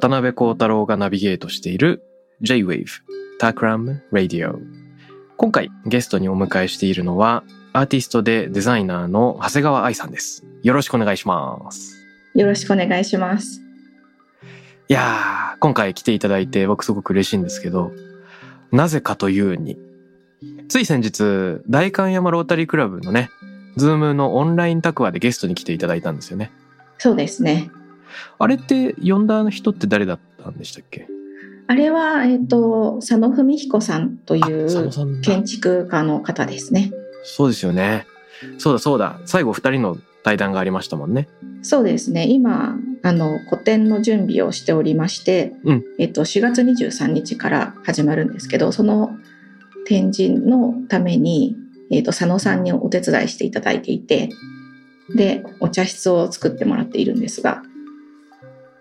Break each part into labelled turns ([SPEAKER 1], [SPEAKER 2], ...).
[SPEAKER 1] 渡邉康太郎がナビゲートしている J-Wave Takram Radio 今回ゲストにお迎えしているのはアーティストでデザイナーの長谷川愛さんです。よろしくお願いします。
[SPEAKER 2] よろしくお願いします。
[SPEAKER 1] いやー今回来ていただいて僕すごく嬉しいんですけどなぜかというについ先日代官山ロータリークラブのね Zoom のオンライン卓話でゲストに来ていただいたんですよね。
[SPEAKER 2] そうですね
[SPEAKER 1] あれって呼んだ人って誰だったんでしたっけ？
[SPEAKER 2] あれは、えっ、と、佐野文彦さんという建築家の方ですね。
[SPEAKER 1] そうですよね。そうだそうだ。最後二人の対談がありましたもんね。
[SPEAKER 2] そうですね。今、あの、個展の準備をしておりまして、
[SPEAKER 1] うん。
[SPEAKER 2] えっ、と、4月23日から始まるんですけど、その展示のために、えっ、と、佐野さんにお手伝いしていただいていて、で、お茶室を作ってもらっているんですが、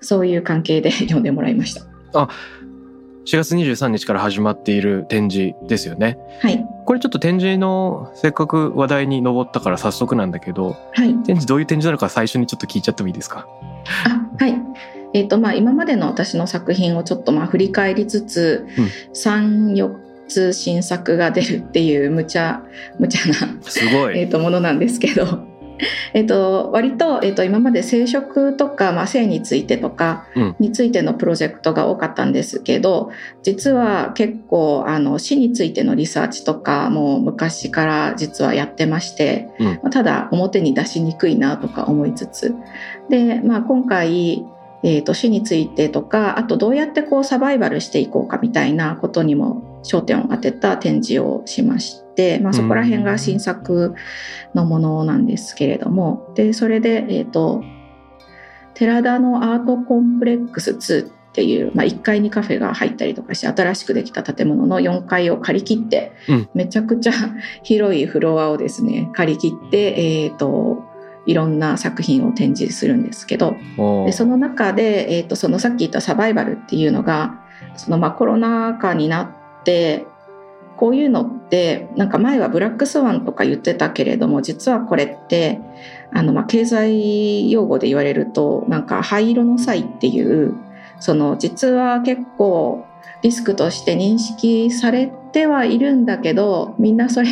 [SPEAKER 2] そういう関係で呼んでもらいました。
[SPEAKER 1] 4月23日から始まっている展示ですよね
[SPEAKER 2] はい。
[SPEAKER 1] これちょっと展示のせっかく話題に上ったから早速なんだけど
[SPEAKER 2] はい。
[SPEAKER 1] 展示どういう展示なのか最初にちょっと聞いちゃってもいいですか？
[SPEAKER 2] あはい。えっ、とまあ今までの私の作品をちょっとまあ振り返りつつ、三4つ新作が出るっていう無茶無茶な
[SPEAKER 1] すごい
[SPEAKER 2] えっとものなんですけど、えっと割とえっと今まで生殖とかまあ性についてとか
[SPEAKER 1] うん。
[SPEAKER 2] についてのプロジェクトが多かったんですけど、実は結構あの死についてのリサーチとかも昔から実はやってまして、
[SPEAKER 1] うん。
[SPEAKER 2] まあただ表に出しにくいなとか思いつつ。で、まあ、今回、えー、と死についてとかあとどうやってこうサバイバルしていこうかみたいなことにも焦点を当てた展示をしまして、まあ、そこら辺が新作のものなんですけれどもでそれで、えー、と寺田のアートコンプレックス2っていう、まあ、1階にカフェが入ったりとかして新しくできた建物の4階を借り切って、
[SPEAKER 1] うん。
[SPEAKER 2] めちゃくちゃ 広いフロアをですね借り切って、えー、といろんな作品を展示するんですけどでその中で、えー、とそのさっき言ったサバイバルっていうのがそのまあコロナ禍になってこういうのってなんか前はブラックスワンとか言ってたけれども実はこれってあのまあ経済用語で言われるとなんか灰色の際っていうその実は結構リスクとして認識されてはいるんだけどみんなそれ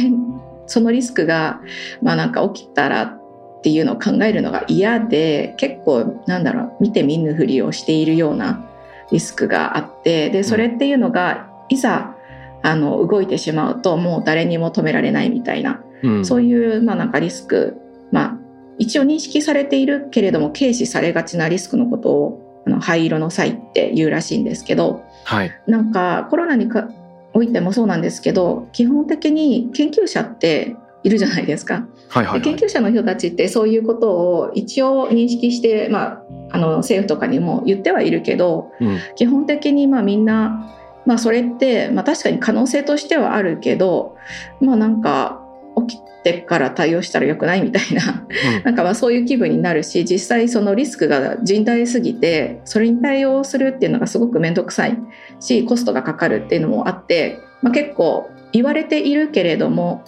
[SPEAKER 2] そのリスクがまあなんか起きたらっていうのを考えるのが嫌で結構なんだろう見て見ぬふりをしているようなリスクがあってでそれっていうのがいざあの動いてしまうともう誰にも止められないみたいな、
[SPEAKER 1] うん。
[SPEAKER 2] そういうまあなんかリスクまあ一応認識されているけれども軽視されがちなリスクのことをあの灰色の際って言うらしいんですけど
[SPEAKER 1] はい。
[SPEAKER 2] なんかコロナにかおいてもそうなんですけど基本的に研究者っているじゃないですか。
[SPEAKER 1] はいはいはい。
[SPEAKER 2] で研究者の人たちってそういうことを一応認識して、まあ、あの政府とかにも言ってはいるけど
[SPEAKER 1] うん。
[SPEAKER 2] 基本的にまあみんな、まあ、それって、まあ、確かに可能性としてはあるけどまあなんか起きてから対応したらよくないみたいな。なんかまあそういう気分になるし実際そのリスクが甚大すぎてそれに対応するっていうのがすごく面倒くさいしコストがかかるっていうのもあって、まあ、結構言われているけれども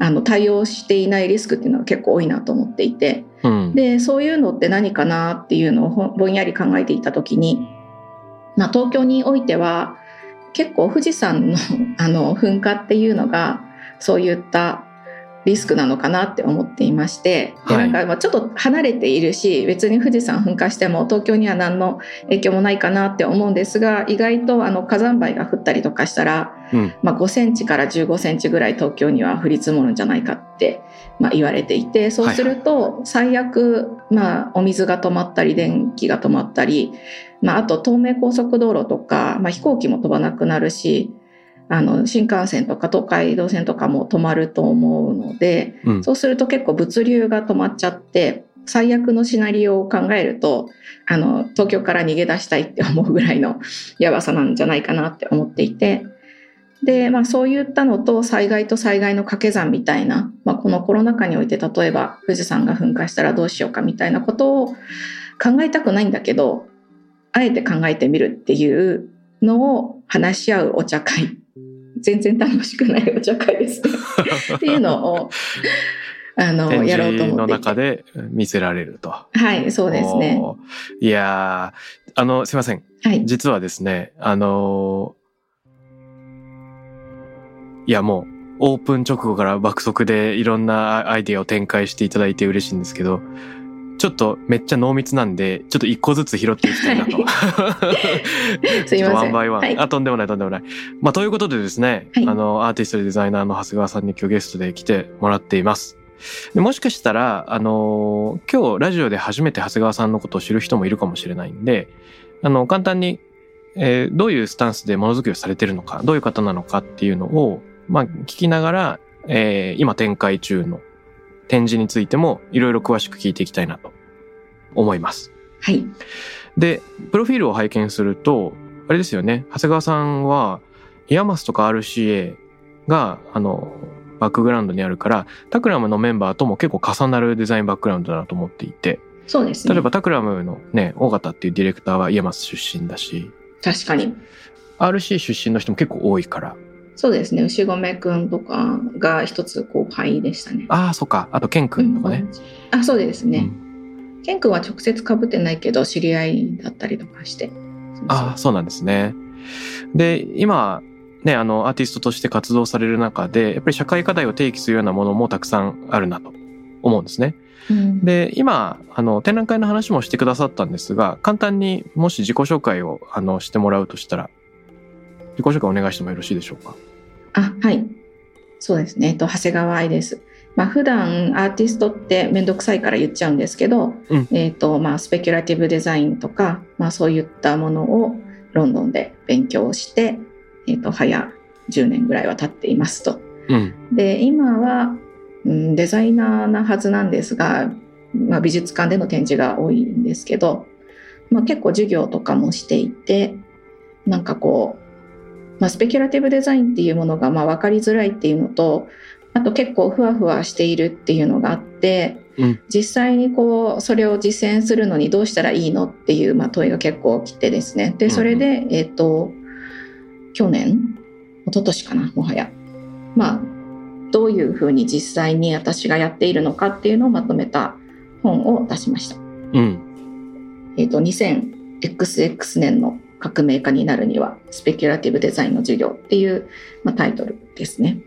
[SPEAKER 2] あの対応していないリスクっていうのが結構多いなと思っていて。
[SPEAKER 1] うん。
[SPEAKER 2] でそういうのって何かなっていうのをぼんやり考えていた時に、まあ、東京においては結構富士山のあの噴火っていうのがそういったリスクなのかなって思っていましてでなんかまあちょっと離れているし別に富士山噴火しても東京には何の影響もないかなって思うんですが意外とあの火山灰が降ったりとかしたら、
[SPEAKER 1] うん。
[SPEAKER 2] まあ、5センチから15センチぐらい東京には降り積もるんじゃないかって、まあ、言われていてそうすると最悪、まあ、お水が止まったり電気が止まったり、まあ、あと東名高速道路とか、まあ、飛行機も飛ばなくなるしあの新幹線とか東海道線とかも止まると思うので
[SPEAKER 1] うん。
[SPEAKER 2] そうすると結構物流が止まっちゃって最悪のシナリオを考えるとあの東京から逃げ出したいって思うぐらいの やばさなんじゃないかなって思っていてで、まあ、そういったのと災害と災害の掛け算みたいな、まあ、このコロナ禍において例えば富士山が噴火したらどうしようかみたいなことを考えたくないんだけどあえて考えてみるっていうのを話し合うお茶会全然楽しくないお茶会ですね っていうのをあの
[SPEAKER 1] 展
[SPEAKER 2] やろうと思っていて
[SPEAKER 1] 中で見せられると。
[SPEAKER 2] はいそうですね。
[SPEAKER 1] いやー、あの、すいません。
[SPEAKER 2] はい
[SPEAKER 1] 実はですね、あのーいやもう、オープン直後から爆速でいろんなアイデアを展開していただいて嬉しいんですけど、ちょっとめっちゃ濃密なんで、ちょっと一個ずつ拾っていきたいなと。
[SPEAKER 2] すいません
[SPEAKER 1] ワンバイワン。
[SPEAKER 2] はい
[SPEAKER 1] あ、とんでもないとんでもない。まあ、ということでですね、
[SPEAKER 2] はい
[SPEAKER 1] あの、アーティストでデザイナーの長谷川さんに今日ゲストで来てもらっています。でもしかしたら、あのー今日ラジオで初めて長谷川さんのことを知る人もいるかもしれないんで、あの、簡単に、えーどういうスタンスでものづくりをされてるのか、どういう方なのかっていうのを、まあ、聞きながら、えー今展開中の展示についてもいろいろ詳しく聞いていきたいなと思います。
[SPEAKER 2] はい。
[SPEAKER 1] で、プロフィールを拝見すると、あれですよね、長谷川さんは、 IAMAS とか RCA が、あの、バックグラウンドにあるから、 Takram のメンバーとも結構重なるデザインバックグラウンドだなと思っていて、
[SPEAKER 2] そうですね。
[SPEAKER 1] 例えば Takram のね、緒方っていうディレクターは IAMAS 出身だし、
[SPEAKER 2] 確かに。
[SPEAKER 1] RC 出身の人も結構多いから、
[SPEAKER 2] そうですね。牛込くんとかが一つ後輩でしたね。
[SPEAKER 1] ああ、そっか、あとケン君とかね。
[SPEAKER 2] うん。あそうですね、
[SPEAKER 1] うん。
[SPEAKER 2] ケン君は直接被ってないけど知り合いだったりとかして。そう
[SPEAKER 1] ああ、そうなんですね。で、今、ね、あの、アーティストとして活動される中で、やっぱり社会課題を提起するようなものもたくさんあるなと思うんですね。
[SPEAKER 2] うん。
[SPEAKER 1] で、今、あの、展覧会の話もしてくださったんですが、簡単にもし自己紹介を、あの、してもらうとしたら、自己紹介お願いしてもよろしいでしょうか？
[SPEAKER 2] あはいそうですねえっと長谷川愛ですまあ普段アーティストって面倒くさいから言っちゃうんですけど、
[SPEAKER 1] うん
[SPEAKER 2] えっとまあスペキュラティブデザインとか、まあ、そういったものをロンドンで勉強して、えっと早10年ぐらいは経っていますと。
[SPEAKER 1] うん。
[SPEAKER 2] で今は、うん、デザイナーなはずなんですが、まあ、美術館での展示が多いんですけど、まあ、結構授業とかもしていてなんかこう、まあ、スペキュラティブデザインっていうものがまあ分かりづらいっていうのとあと結構ふわふわしているっていうのがあって、
[SPEAKER 1] うん。
[SPEAKER 2] 実際にこうそれを実践するのにどうしたらいいのっていう、まあ、問いが結構来てですね。でそれで、えっ、と去年？一昨年かな？もはや。まあどういうふうに実際に私がやっているのかっていうのをまとめた本を出しました。
[SPEAKER 1] うん。
[SPEAKER 2] えっ、と 2000XX 年の革命家になるにはスペキュラティブデザインの授業っていう、まあ、タイトルですね。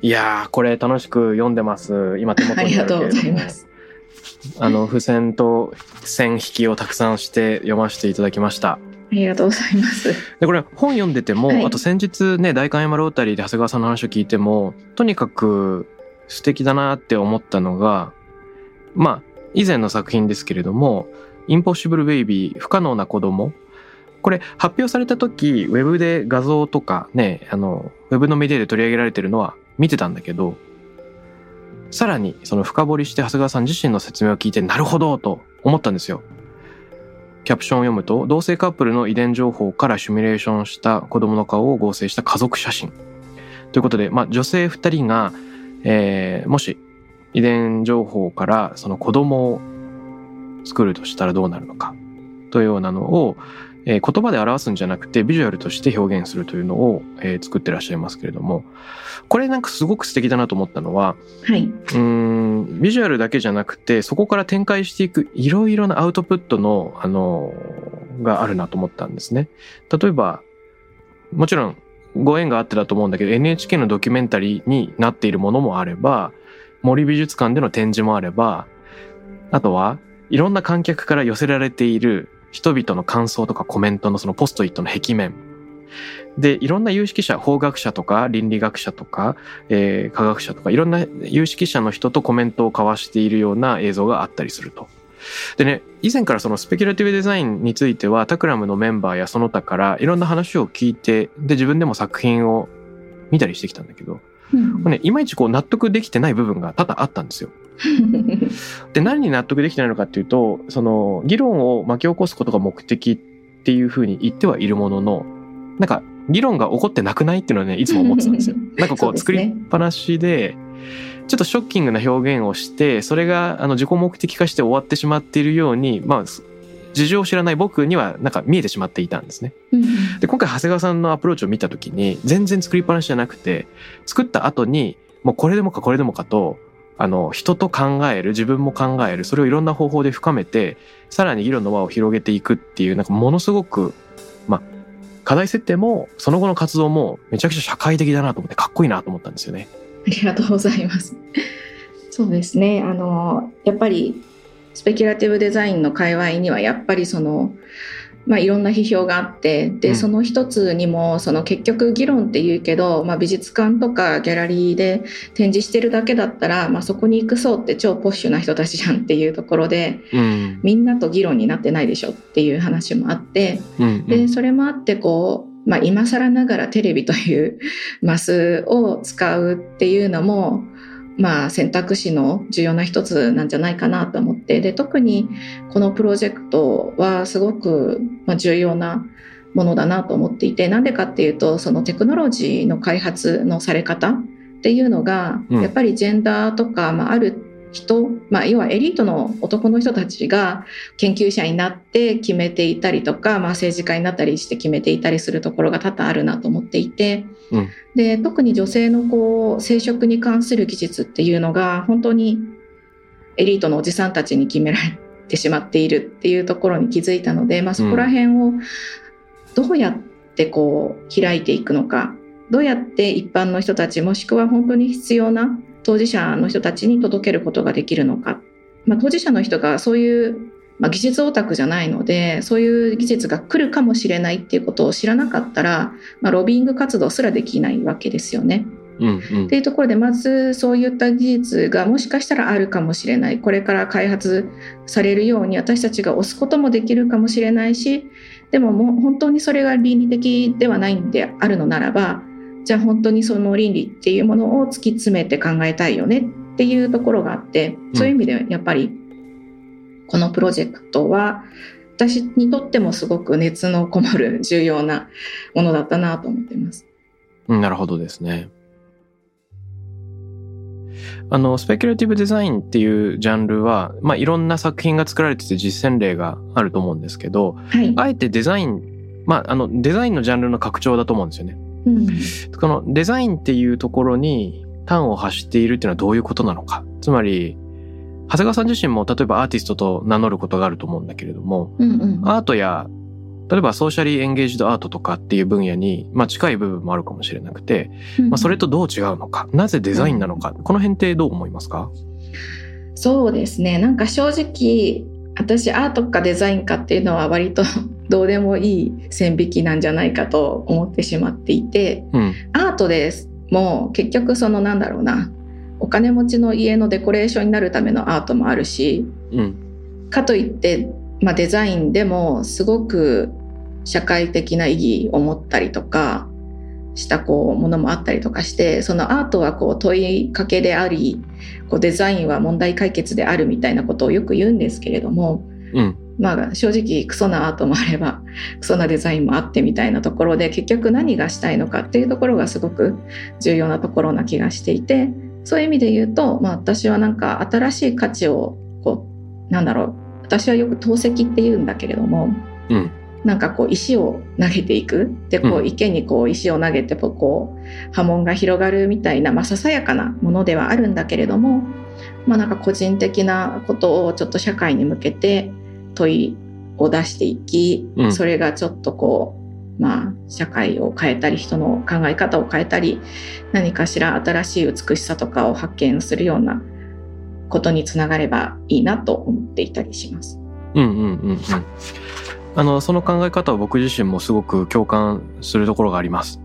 [SPEAKER 1] いやー、これ楽しく読んでます。今手元
[SPEAKER 2] あり
[SPEAKER 1] にあ
[SPEAKER 2] がとうござい
[SPEAKER 1] るけれども
[SPEAKER 2] ます。
[SPEAKER 1] あの、付箋と線引きをたくさんして読ませていただきました。
[SPEAKER 2] ありがとうございます。
[SPEAKER 1] で、これ本読んでても、
[SPEAKER 2] はい
[SPEAKER 1] あと先日ね、大観山ロータリーで長谷川さんの話を聞いても、とにかく素敵だなって思ったのが、まあ、以前の作品ですけれども、インポッシブルベイビー、不可能な子供。これ発表された時、ウェブで画像とかね、あの、ウェブのメディアで取り上げられてるのは見てたんだけど、さらにその深掘りして長谷川さん自身の説明を聞いて、なるほどと思ったんですよ。キャプションを読むと、同性カップルの遺伝情報からシミュレーションした子供の顔を合成した家族写真。ということで、まあ、女性二人が、えーもし遺伝情報からその子供を作るとしたらどうなるのか。というようなのを、えー言葉で表すんじゃなくてビジュアルとして表現するというのを、えー作ってらっしゃいますけれども、これなんかすごく素敵だなと思ったのは、
[SPEAKER 2] はい。
[SPEAKER 1] うーんビジュアルだけじゃなくてそこから展開していくいろいろなアウトプットのあのがあるなと思ったんですね。例えばもちろんご縁があってだと思うんだけど NHK のドキュメンタリーになっているものもあれば森美術館での展示もあれば、あとはいろんな観客から寄せられている人々の感想とかコメントのそのポストイットの壁面。で、いろんな有識者、法学者とか倫理学者とか、えー、科学者とか、いろんな有識者の人とコメントを交わしているような映像があったりすると。でね、以前からそのスペキュラティブデザインについては、タクラムのメンバーやその他からいろんな話を聞いて、で、自分でも作品を見たりしてきたんだけど、うん、ね、いまいちこう納得できてない部分が多々あったんですよ。で、何に納得できてないのかっていうと、その、議論を巻き起こすことが目的っていうふうに言ってはいるものの、なんか、議論が起こってなくないっていうのはね、いつも思ってたんですよ。なんかこう、作りっぱなしで、ちょっとショッキングな表現をして、それがあの自己目的化して終わってしまっているように、まあ、事情を知らない僕にはなんか見えてしまっていたんですね。で、今回長谷川さんのアプローチを見た時に、全然作りっぱなしじゃなくて、作った後に、もうこれでもかこれでもかと、あの、人と考える、自分も考える、それをいろんな方法で深めて、さらに議論の輪を広げていくっていう、なんかものすごく、まあ、課題設定も、その後の活動もめちゃくちゃ社会的だなと思って、かっこいいなと思ったんですよね。
[SPEAKER 2] ありがとうございます。そうですね。あの、やっぱり、スペキュラティブデザインの界隈には、やっぱりその、まあ、いろんな批評があってで、うん、その一つにもその結局議論って言うけど、まあ、美術館とかギャラリーで展示してるだけだったら、まあ、そこに行くそうって超ポッシュな人たちじゃんっていうところで、うん、みんなと議論になってないでしょっていう話もあって、うんうん、でそれもあってこう、まあ、今更ながらテレビという マスを使うっていうのもまあ、選択肢の重要な一つなんじゃないかなと思ってで特にこのプロジェクトはすごく重要なものだなと思っていてなんでかっていうとそのテクノロジーの開発のされ方っていうのが、やっぱりジェンダーとか、まあ、ある人、まあ、要はエリートの男の人たちが研究者になって決めていたりとか、まあ、政治家になったりして決めていたりするところが多々あるなと思っていて、うん、で特に女性のこう生殖に関する技術っていうのが本当にエリートのおじさんたちに決められてしまっているっていうところに気づいたので、まあ、そこら辺をどうやってこう開いていくのかどうやって一般の人たちもしくは本当に必要な当事者の人たちに届けることができるのか、まあ、当事者の人がそういう、まあ、技術オタクじゃないのでそういう技術が来るかもしれないっていうことを知らなかったら、まあ、ロビング活動すらできないわけですよね。っていうところでまずそういった技術がもしかしたらあるかもしれないこれから開発されるように私たちが押すこともできるかもしれないしでももう本当にそれが倫理的ではないんであるのならばじゃあ本当にその倫理っていうものを突き詰めて考えたいよねっていうところがあって、そういう意味でやっぱりこのプロジェクトは私にとってもすごく熱のこもる重要なものだったなと思っています。
[SPEAKER 1] なるほどですね。あの、スペキュラティブデザインっていうジャンルは、まあ、いろんな作品が作られてて実践例があると思うんですけど、はい、あえてデザイン、まあ、あの、デザインのジャンルの拡張だと思うんですよね。うん、このデザインっていうところに端を発しているっていうのはどういうことなのか。つまり、長谷川さん自身も例えばアーティストと名乗ることがあると思うんだけれども、うんうん、アートや例えばソーシャリーエンゲージドアートとかっていう分野に、まあ、近い部分もあるかもしれなくて、まあ、それとどう違うのか、なぜデザインなのか、この辺ってどう思いますか？
[SPEAKER 2] そうですね。なんか正直、私アートかデザインかっていうのは割とどうでもいい線引きなんじゃないかと思ってしまっていて、うん、アートです。もう結局そのなんだろうな。お金持ちの家のデコレーションになるためのアートもあるし、うん、かといって、まあ、デザインでもすごく社会的な意義を持ったりとかしたこうものもあったりとかしてそのアートはこう問いかけでありこうデザインは問題解決であるみたいなことをよく言うんですけれども、うん、まあ正直クソなアートもあればクソなデザインもあってみたいなところで結局何がしたいのかっていうところがすごく重要なところな気がしていてそういう意味で言うと、まあ、私はなんか新しい価値をこうなんだろう私はよく透析って言うんだけれども、うん、なんかこう石を投げていくでこう池にこう石を投げてこう波紋が広がるみたいな、まあ、ささやかなものではあるんだけれども、まあ、なんか個人的なことをちょっと社会に向けて問いを出していき、うん、それがちょっとこうまあ社会を変えたり人の考え方を変えたり何かしら新しい美しさとかを発見するようなことにつながればいいなと思っていたりします。
[SPEAKER 1] うんうんうんうん。あの、その考え方は僕自身もすごく共感するところがあります。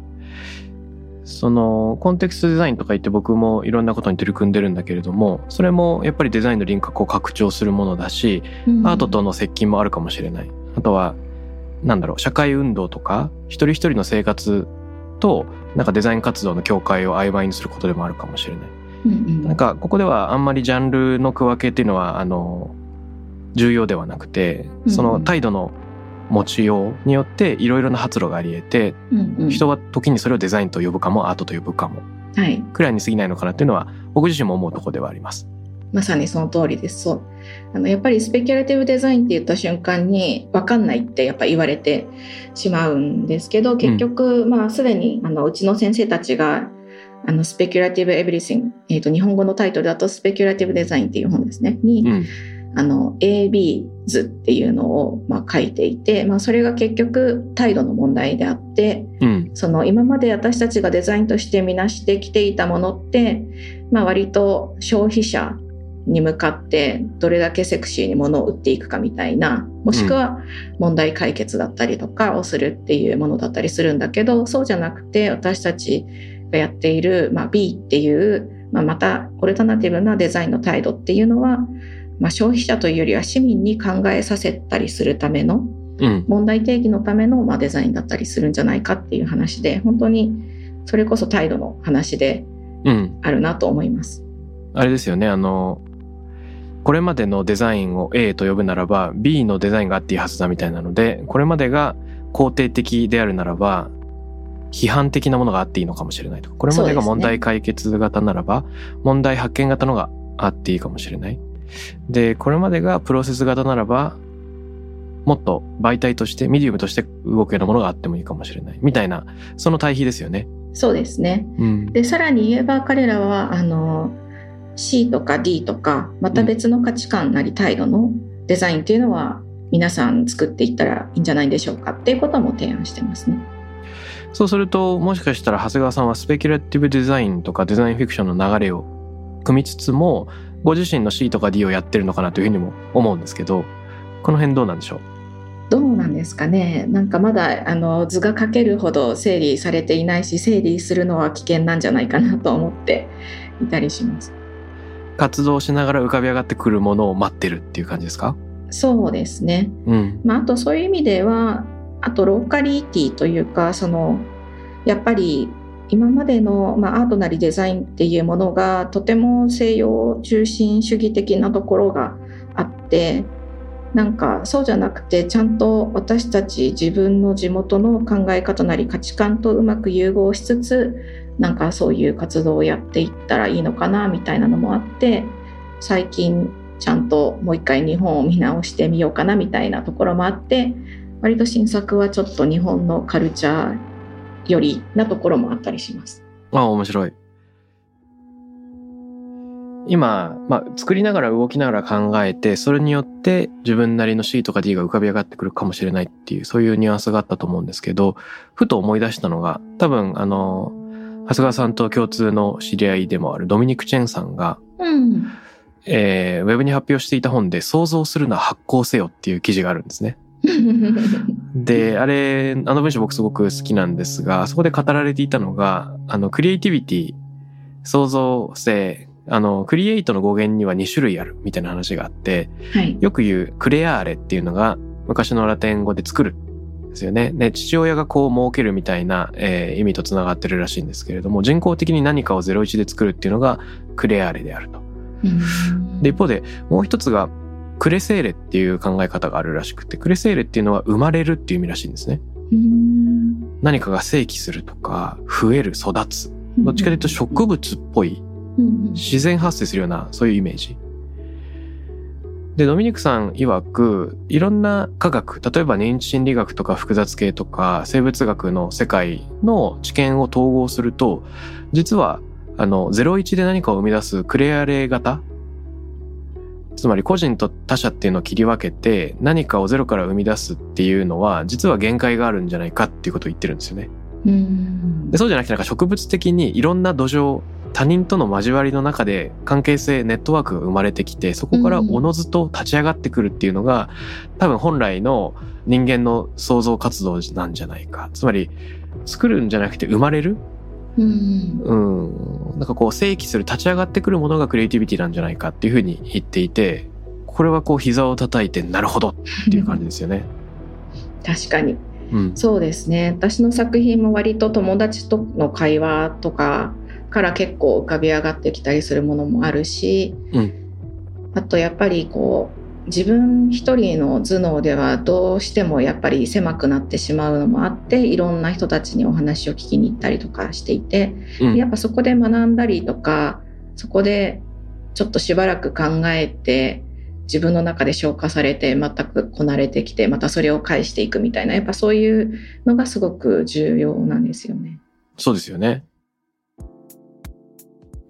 [SPEAKER 1] その、コンテクストデザインとか言って僕もいろんなことに取り組んでるんだけれども、それもやっぱりデザインの輪郭を拡張するものだし、アートとの接近もあるかもしれない。あとは、なんだろう、社会運動とか、一人一人の生活と、なんかデザイン活動の境界を曖昧にすることでもあるかもしれない。
[SPEAKER 2] うんうん
[SPEAKER 1] なんか、ここではあんまりジャンルの区分けっていうのは、あの、重要ではなくて、その態度の持ちようによっていろいろな発露があり得て、
[SPEAKER 2] うんうん
[SPEAKER 1] 人は時にそれをデザインと呼ぶかもアートと呼ぶかも、
[SPEAKER 2] はい、
[SPEAKER 1] くらいに過ぎないのかなっていうのは、僕自身も思うところではあります。
[SPEAKER 2] まさにその通りです。そう。あの、やっぱりスペキュラティブデザインって言った瞬間に、わかんないってやっぱ言われてしまうんですけど、結局、まあ、すでに、あの、うちの先生たちが、あの、スペキュラティブエブリシング、えっ、と、日本語のタイトルだと、スペキュラティブデザインっていう本ですね、に、
[SPEAKER 1] うん。
[SPEAKER 2] あの、AB 図っていうのを、まあ、書いていて、まあ、それが結局、態度の問題であって、
[SPEAKER 1] うん。
[SPEAKER 2] その今まで私たちがデザインとしてみなしてきていたものって、まあ、割と消費者に向かってどれだけセクシーに物を売っていくかみたいなもしくは問題解決だったりとかをするっていうものだったりするんだけどそうじゃなくて私たちがやっている、まあ、B っていう、まあ、またオルタナティブなデザインの態度っていうのは、まあ、消費者というよりは市民に考えさせたりするための
[SPEAKER 1] うん。
[SPEAKER 2] 問題定義のための、まあ、デザインだったりするんじゃないかっていう話で本当にそれこそ態度の話で
[SPEAKER 1] うん。
[SPEAKER 2] あるなと思います。
[SPEAKER 1] あれですよね、あの、これまでのデザインを A と呼ぶならば B のデザインがあっていいはずだみたいなので、これまでが肯定的であるならば、批判的なものがあっていいのかもしれないとか、これまでが問題解決型ならば、問題発見型のがあっていいかもしれない。で、これまでがプロセス型ならば、もっと媒体として、ミディウムとして動くようなものがあってもいいかもしれない。みたいな、その対比ですよね。
[SPEAKER 2] そうですね。
[SPEAKER 1] うん。
[SPEAKER 2] でさらに言えば彼らはあの C とか D とかまた別の価値観なり態度のデザインっていうのは皆さん作っていったらいいんじゃないでしょうかっていうことも提案してますね。
[SPEAKER 1] そうすると、もしかしたら長谷川さんはスペキュラティブデザインとかデザインフィクションの流れを組みつつも、ご自身の C とか D をやってるのかなというふうにも思うんですけど、この辺どうなんでしょう？
[SPEAKER 2] どうなんですかねなんかまだあの図が書けるほど整理されていないし整理するのは危険なんじゃないかなと思っていたりします。
[SPEAKER 1] 活動しながら浮かび上がってくるものを待ってるっていう感じですか？
[SPEAKER 2] そうですね。
[SPEAKER 1] うん。
[SPEAKER 2] まあ、あとそういう意味ではあとローカリティというかそのやっぱり今までの、まあ、アートなりデザインっていうものがとても西洋中心主義的なところがあってなんかそうじゃなくてちゃんと私たち自分の地元の考え方なり価値観とうまく融合しつつなんかそういう活動をやっていったらいいのかなみたいなのもあって最近ちゃんともう一回日本を見直してみようかなみたいなところもあって割と新作はちょっと日本のカルチャーよりなところもあったりします。
[SPEAKER 1] ああ、面白い。今、まあ、作りながら動きながら考えて、それによって自分なりの C とか D が浮かび上がってくるかもしれないっていう、そういうニュアンスがあったと思うんですけど、ふと思い出したのが、多分、あの、長谷川さんと共通の知り合いでもあるドミニク・チェンさんが、
[SPEAKER 2] うん。
[SPEAKER 1] えー、ウェブに発表していた本で、想像するな発行せよっていう記事があるんですね。で、あれ、あの文章僕すごく好きなんですが、そこで語られていたのが、あの、クリエイティビティ、創造性、あの、クリエイトの語源には2種類あるみたいな話があって、
[SPEAKER 2] はい。
[SPEAKER 1] よく言うクレアーレっていうのが昔のラテン語で作る。ですよね。ね、父親がこう設けるみたいな、えー意味と繋がってるらしいんですけれども、人工的に何かを01で作るっていうのがクレアーレであると。
[SPEAKER 2] うん
[SPEAKER 1] で、一方で、もう一つが、クレセーレっていう考え方があるらしくて、クレセーレっていうのは生まれるっていう意味らしいんですね。
[SPEAKER 2] うん
[SPEAKER 1] 何かが生起するとか、増える、育つ。どっちかというと植物っぽい、
[SPEAKER 2] うん
[SPEAKER 1] 自然発生するような、そういうイメージ。で、ドミニクさん曰く、いろんな科学、例えば認知心理学とか複雑系とか生物学の世界の知見を統合すると、実は、あの、01で何かを生み出すクレアレー型つまり個人と他者っていうのを切り分けて何かをゼロから生み出すっていうのは実は限界があるんじゃないかっていうことを言ってるんですよね。
[SPEAKER 2] うん。
[SPEAKER 1] でそうじゃなくてなんか植物的にいろんな土壌他人との交わりの中で関係性ネットワークが生まれてきてそこからおのずと立ち上がってくるっていうのが多分本来の人間の創造活動なんじゃないか。つまり作るんじゃなくて生まれる
[SPEAKER 2] うん。
[SPEAKER 1] うん。なんかこう正規する立ち上がってくるものがクリエイティビティなんじゃないかっていうふうに言っていてこれはこう膝を叩いてなるほどっていう感じですよね。
[SPEAKER 2] 確かに。
[SPEAKER 1] うん、
[SPEAKER 2] そうですね。私の作品も割と友達との会話とかから結構浮かび上がってきたりするものもあるし、
[SPEAKER 1] うん。
[SPEAKER 2] あとやっぱりこう自分一人の頭脳ではどうしてもやっぱり狭くなってしまうのもあっていろんな人たちにお話を聞きに行ったりとかしていて、
[SPEAKER 1] うん
[SPEAKER 2] やっぱそこで学んだりとかそこでちょっとしばらく考えて自分の中で消化されて全くこなれてきてまたそれを返していくみたいなやっぱそういうのがすごく重要なんですよね。
[SPEAKER 1] そうですよね。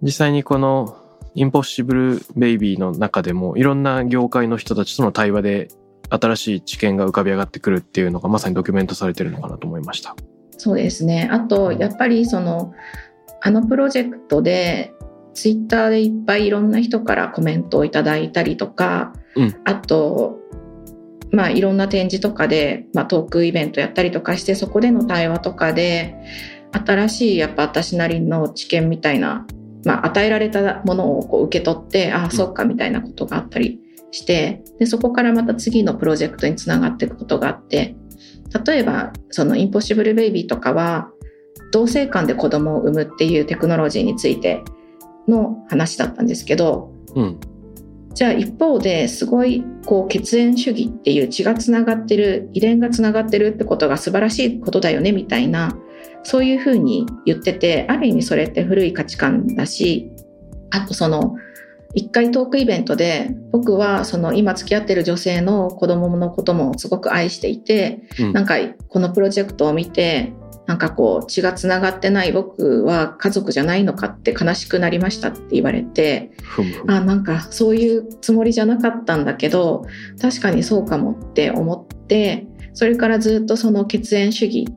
[SPEAKER 1] 実際にこのインポッシブルベイビーの中でもいろんな業界の人たちとの対話で新しい知見が浮かび上がってくるっていうのがまさにドキュメントされてるのかなと思いました。
[SPEAKER 2] そうですねあとやっぱりそのあのプロジェクトでツイッターでいっぱいいろんな人からコメントをいただいたりとか、
[SPEAKER 1] うん
[SPEAKER 2] あとまあいろんな展示とかで、まあ、トークイベントやったりとかしてそこでの対話とかで新しいやっぱ私なりの知見みたいな、まあ、与えられたものをこう受け取ってああそっかみたいなことがあったりしてでそこからまた次のプロジェクトにつながっていくことがあって例えばそのインポッシブルベイビーとかは同性間で子供を産むっていうテクノロジーについての話だったんですけど
[SPEAKER 1] うん。
[SPEAKER 2] じゃあ一方ですごいこう血縁主義っていう血がつながってる遺伝がつながってるってことが素晴らしいことだよねみたいなそういうふうに言っててある意味それって古い価値観だしあとその一回トークイベントで僕はその今付き合ってる女性の子供のこともすごく愛していて
[SPEAKER 1] うん。
[SPEAKER 2] なんかこのプロジェクトを見てなんかこう血がつながってない僕は家族じゃないのかって悲しくなりましたって言われてあなんかそういうつもりじゃなかったんだけど確かにそうかもって思ってそれからずっとその血縁主義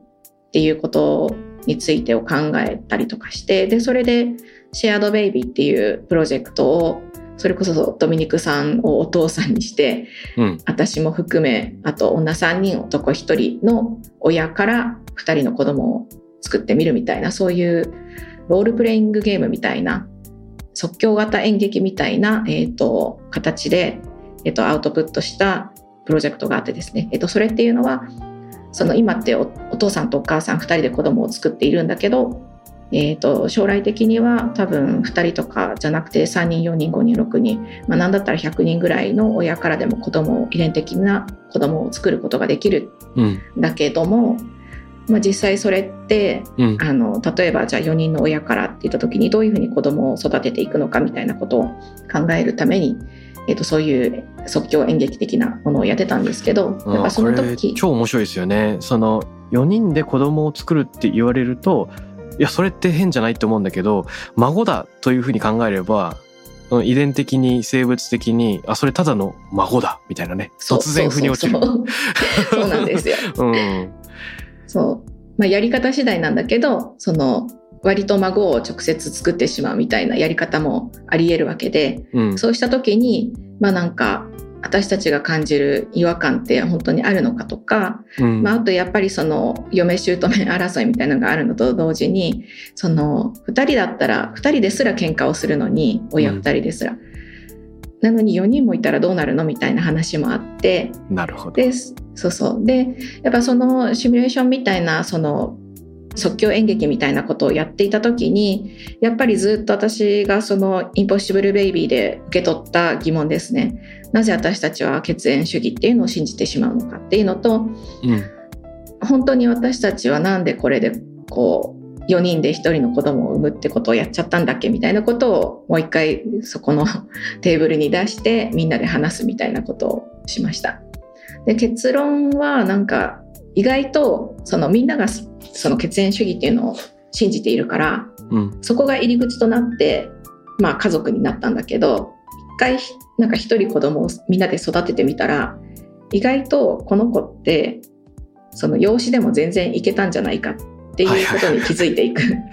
[SPEAKER 2] っていうことについてを考えたりとかしてでそれでシェアドベイビーっていうプロジェクトをそれこそドミニクさんをお父さんにして
[SPEAKER 1] うん。
[SPEAKER 2] 私も含めあと女3人男1人の親から2人の子供を作ってみるみたいなそういうロールプレイングゲームみたいな即興型演劇みたいな、えー、と形で、えー、とアウトプットしたプロジェクトがあってですね、えー、とそれっていうのはその今っておお父さんとお母さん2人で子供を作っているんだけど、えー、と将来的には多分2人とかじゃなくて3人4人5人6人まあ、何だったら100人ぐらいの親からでも子供を遺伝的な子供を作ることができる
[SPEAKER 1] うん。
[SPEAKER 2] んだけども、まあ、実際それって
[SPEAKER 1] うん。
[SPEAKER 2] あの例えばじゃあ4人の親からって言った時にどういうふうに子供を育てていくのかみたいなことを考えるために、えっとそういう即興演劇的なものをやってたんですけどやっぱその時
[SPEAKER 1] 超面白いですよね。その4人で子供を作るって言われると、いや、それって変じゃないと思うんだけど、孫だというふうに考えれば、うん遺伝的に生物的に、あ、それただの孫だみたいなね。突然腑に落ちる。
[SPEAKER 2] そうなんですよ。
[SPEAKER 1] うん。
[SPEAKER 2] そう。まあ、やり方次第なんだけど、その、割と孫を直接作ってしまうみたいなやり方もあり得るわけで、
[SPEAKER 1] うん。
[SPEAKER 2] そうした時に、まあなんか、私たちが感じる違和感って本当にあるのかとか、
[SPEAKER 1] うん。
[SPEAKER 2] まあ、あとやっぱりその嫁姑争いみたいなのがあるのと同時にその2人だったら2人ですら喧嘩をするのに親2人ですら、なのに4人もいたらどうなるのみたいな話もあって。
[SPEAKER 1] なるほど。
[SPEAKER 2] でそうそう。でやっぱそのシミュレーションみたいなその即興演劇みたいなことをやっていた時にやっぱりずっと私がその「インポッシブル・ベイビー」で受け取った疑問ですねなぜ私たちは血縁主義っていうのを信じてしまうのかっていうのと
[SPEAKER 1] うん。
[SPEAKER 2] 本当に私たちはなんでこれでこう4人で1人の子供を産むってことをやっちゃったんだっけみたいなことをもう一回そこの テーブルに出してみんなで話すみたいなことをしました。で結論はなんか意外とそのみんながその血縁主義っていうのを信じているから
[SPEAKER 1] うん。
[SPEAKER 2] そこが入り口となって、まあ、家族になったんだけど一回なんか一人子供をみんなで育ててみたら意外とこの子ってその養子でも全然いけたんじゃないかっていうことに気づいていく、
[SPEAKER 1] なる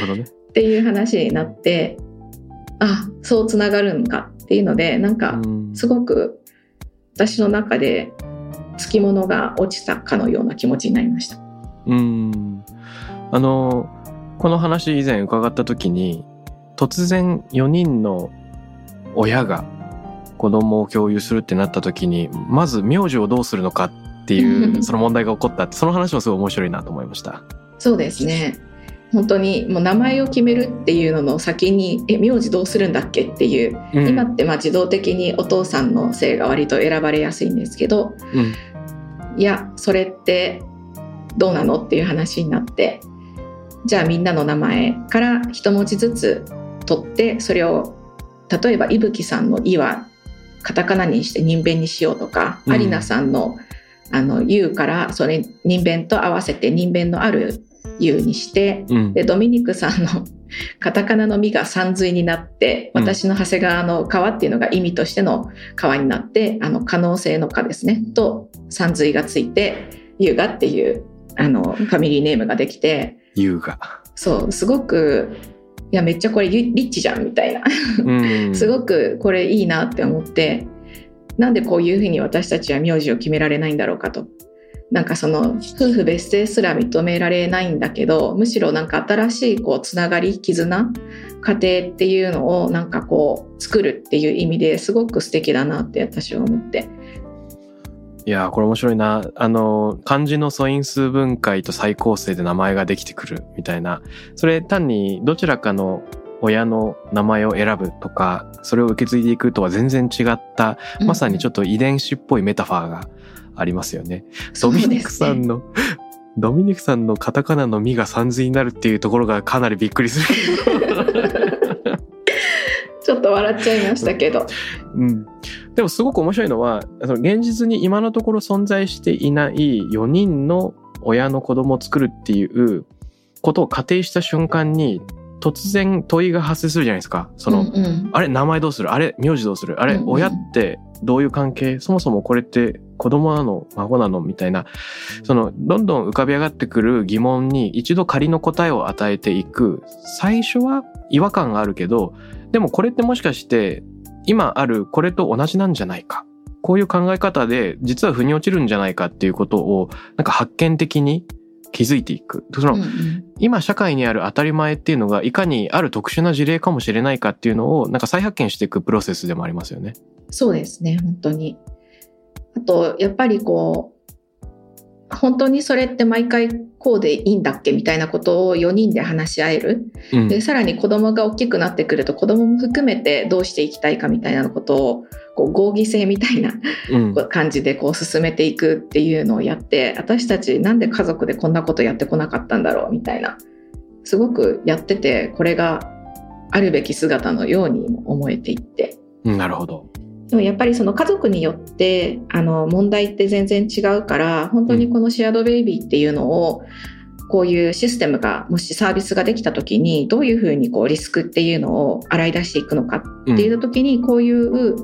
[SPEAKER 1] ほどね。
[SPEAKER 2] っていう話になってあそうつながるんかっていうのでなんか
[SPEAKER 1] うん
[SPEAKER 2] すごく私の中でつきものが落ちたかのような気持ちになりました。
[SPEAKER 1] うん。あの、この話以前伺った時に、突然4人の親が子供を共有するってなった時に、まず名字をどうするのかっていう、その問題が起こったって、その話もすごい面白いなと思いました。
[SPEAKER 2] そうですね本当にもう名前を決めるっていうのの先にえ名字どうするんだっけっていう、
[SPEAKER 1] うん
[SPEAKER 2] 今ってまあ自動的にお父さんの姓が割と選ばれやすいんですけど
[SPEAKER 1] うん
[SPEAKER 2] いやそれってどうなの？っていう話になってじゃあみんなの名前から一文字ずつ取ってそれを例えば伊吹さんの「い」はカタカナにして人弁にしようとか、
[SPEAKER 1] うん。
[SPEAKER 2] 有奈さんの「あの U」からそれ人弁と合わせて人弁のある「U」にして
[SPEAKER 1] うん。
[SPEAKER 2] でドミニクさんのカタカナの「み」が三髄になって
[SPEAKER 1] うん。
[SPEAKER 2] 私の長谷川の「川」っていうのが意味としての「川」になってあの可能性の「か」ですね。と三髄がついて「優雅」っていうあのファミリーネームができて。
[SPEAKER 1] 優雅。
[SPEAKER 2] そうすごくいやめっちゃこれリッチじゃんみたいな。
[SPEAKER 1] うん。
[SPEAKER 2] すごくこれいいなって思って。なんでこういうふうに私たちは名字を決められないんだろうかと。なんかその夫婦別姓すら認められないんだけどむしろなんか新しいこうつながり絆家庭っていうのをなんかこう作るっていう意味ですごく素敵だなって私は思って
[SPEAKER 1] いやーこれ面白いな。あの、漢字の素因数分解と再構成で名前ができてくるみたいな。それ単にどちらかの親の名前を選ぶとか、それを受け継いでいくとは全然違った、まさにちょっと遺伝子っぽいメタファーがありますよね。ドミニクさん
[SPEAKER 2] の
[SPEAKER 1] の、ドミニクさんのカタカナの「み」が三髄になるっていうところがかなりびっくりする。
[SPEAKER 2] ちょっと笑っちゃいましたけど。
[SPEAKER 1] うん、でもすごく面白いのは現実に今のところ存在していない4人の親の子供を作るっていうことを仮定した瞬間に突然問いが発生するじゃないですか。その、
[SPEAKER 2] うんうん。
[SPEAKER 1] あれ名前どうする？あれ名字どうする？あれ、
[SPEAKER 2] うんうん。
[SPEAKER 1] 親ってどういう関係？そもそもこれって子供なの？孫なの？みたいな。そのどんどん浮かび上がってくる疑問に一度仮の答えを与えていく。最初は違和感があるけどでもこれってもしかして今あるこれと同じなんじゃないか。こういう考え方で実は腑に落ちるんじゃないかっていうことをなんか発見的に気づいていく。その、
[SPEAKER 2] うんうん。
[SPEAKER 1] 今社会にある当たり前っていうのがいかにある特殊な事例かもしれないかっていうのをなんか再発見していくプロセスでもありますよね。
[SPEAKER 2] そうですね本当に。あとやっぱりこう本当にそれって毎回こうでいいんだっけみたいなことを4人で話し合える。
[SPEAKER 1] うん。
[SPEAKER 2] でさらに子供が大きくなってくると子供も含めてどうしていきたいかみたいなことをこう合議制みたいな
[SPEAKER 1] うん。
[SPEAKER 2] 感じでこう進めていくっていうのをやって私たちなんで家族でこんなことやってこなかったんだろうみたいなすごくやっててこれがあるべき姿のようにも思えていって。
[SPEAKER 1] うんなるほど。
[SPEAKER 2] でもやっぱりその家族によってあの問題って全然違うから本当にこのシェアドベイビーっていうのをこういうシステムがもしサービスができた時にどういうふうにこうリスクっていうのを洗い出していくのか
[SPEAKER 1] うん
[SPEAKER 2] っていう時にこういう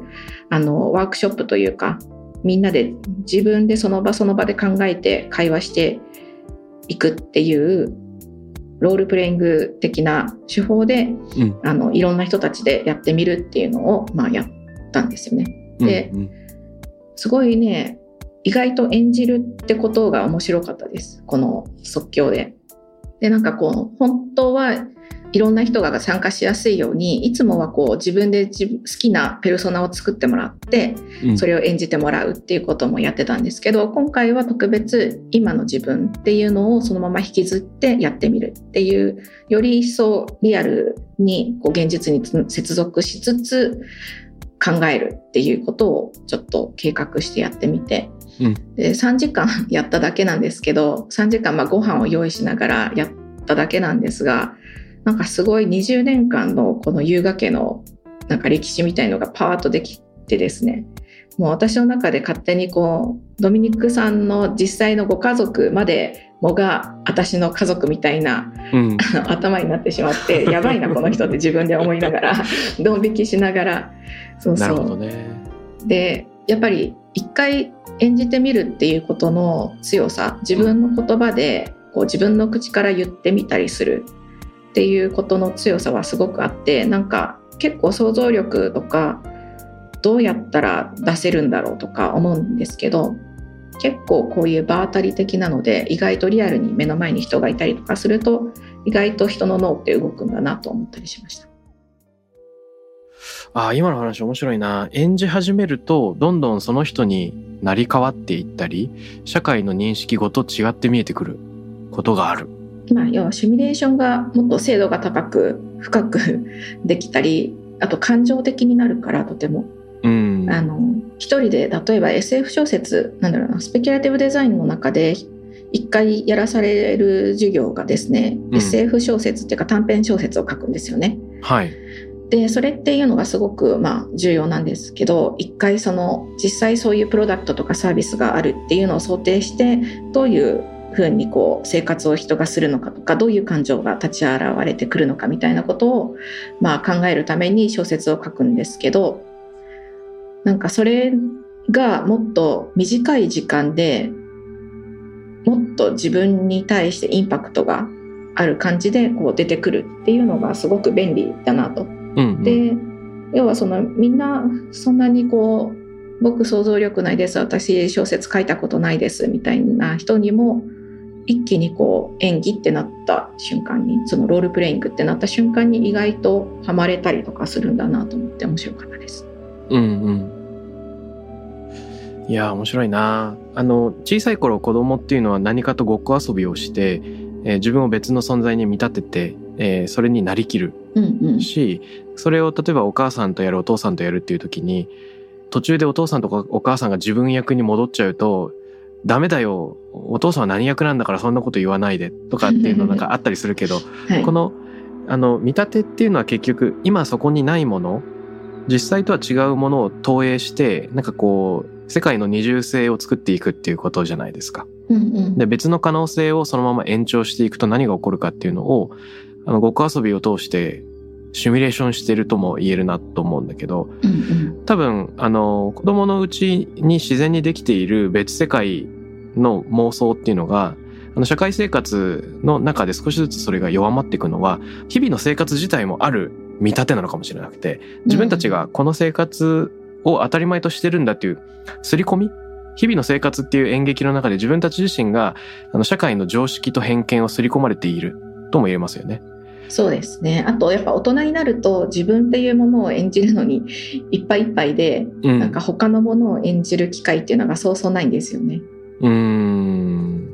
[SPEAKER 2] あのワークショップというかみんなで自分でその場その場で考えて会話していくっていうロールプレイング的な手法で
[SPEAKER 1] うん。
[SPEAKER 2] あのいろんな人たちでやってみるっていうのを、まあ、やったんですよね。で
[SPEAKER 1] うん
[SPEAKER 2] すごいね意外と演じるってことが面白かったですこの即興で。でなんかこう本当はいろんな人が参加しやすいようにいつもはこう自分で好きなペルソナを作ってもらって
[SPEAKER 1] うん
[SPEAKER 2] それを演じてもらうっていうこともやってたんですけど今回は特別今の自分っていうのをそのまま引きずってやってみるっていうより一層リアルにこう現実に接続しつつ考えるっていうことをちょっと計画してやってみて、
[SPEAKER 1] うん。
[SPEAKER 2] で3時間 やっただけなんですけど3時間まあご飯を用意しながらやっただけなんですがなんかすごい20年間のこの優雅家のなんか歴史みたいのがパワーッとできてですねもう私の中で勝手にこうドミニクさんの実際のご家族までもが私の家族みたいな
[SPEAKER 1] うん。
[SPEAKER 2] 頭になってしまってやばいなこの人って自分で思いながら ドン引きしながら。そうそう。
[SPEAKER 1] ね。
[SPEAKER 2] でやっぱり一回演じてみるっていうことの強さ自分の言葉でここう自分の口から言ってみたりする。っていうことの強さはすごくあってなんか結構想像力とかどうやったら出せるんだろうとか思うんですけど結構こういう場当たり的なので意外とリアルに目の前に人がいたりとかすると意外と人の脳って動くんだなと思ったりしました。
[SPEAKER 1] ああ、今の話面白いな。演じ始めると、どんどんその人になり変わっていったり、社会の認識ごと違って見えてくることがある。
[SPEAKER 2] まあ、要はシミュレーションがもっと精度が高く深くできたりあと感情的になるからとても、
[SPEAKER 1] うん。
[SPEAKER 2] あの一人で例えば SF 小説なんだろうなスペキュラティブデザインの中で一回やらされる授業がですね、
[SPEAKER 1] うん
[SPEAKER 2] SF 小説っていうか短編小説を書くんですよね。
[SPEAKER 1] はい。
[SPEAKER 2] でそれっていうのがすごくまあ重要なんですけど一回その実際そういうプロダクトとかサービスがあるっていうのを想定してどういうふうにこう生活を人がするのかとかどういう感情が立ち現れてくるのかみたいなことをまあ考えるために小説を書くんですけどなんかそれがもっと短い時間でもっと自分に対してインパクトがある感じでこう出てくるっていうのがすごく便利だなと
[SPEAKER 1] うん、うん。
[SPEAKER 2] で要はそのみんなそんなにこう僕想像力ないです私小説書いたことないですみたいな人にも一気にこう演技ってなった瞬間にそのロールプレイングってなった瞬間に意外とハマれたりとかするんだなと思って面白かったです。
[SPEAKER 1] うんうん。いや、面白いな。あの、小さい頃子供っていうのは何かとごっこ遊びをして、えー自分を別の存在に見立てて、えーそれになりきる
[SPEAKER 2] うんうん
[SPEAKER 1] し、それを例えばお母さんとやるお父さんとやるっていう時に、途中でお父さんとかお母さんが自分役に戻っちゃうと、ダメだよ。お父さんは何役なんだからそんなこと言わないでとかっていうのなんかあったりするけど、
[SPEAKER 2] はい
[SPEAKER 1] この、あの、見立てっていうのは結局、今そこにないもの、実際とは違うものを投影して、なんかこう、世界の二重性を作っていくっていうことじゃないですか。
[SPEAKER 2] うんうん
[SPEAKER 1] で、別の可能性をそのまま延長していくと何が起こるかっていうのを、あの、ごっこ遊びを通して、シミュレーションしてるとも言えるなと思うんだけど、
[SPEAKER 2] うんうん
[SPEAKER 1] 多分、あの、子供のうちに自然にできている別世界の妄想っていうのが、あの、社会生活の中で少しずつそれが弱まっていくのは、日々の生活自体もある見立てなのかもしれなくて、自分たちがこの生活を当たり前としてるんだっていう、刷り込み？日々の生活っていう演劇の中で自分たち自身が、あの、社会の常識と偏見を刷り込まれているとも言えますよね。
[SPEAKER 2] そうですねあとやっぱ大人になると自分っていうものを演じるのにいっぱいいっぱいで
[SPEAKER 1] うん。
[SPEAKER 2] なんか他のものを演じる機会っていうのがそうそうないんですよね。
[SPEAKER 1] うーん。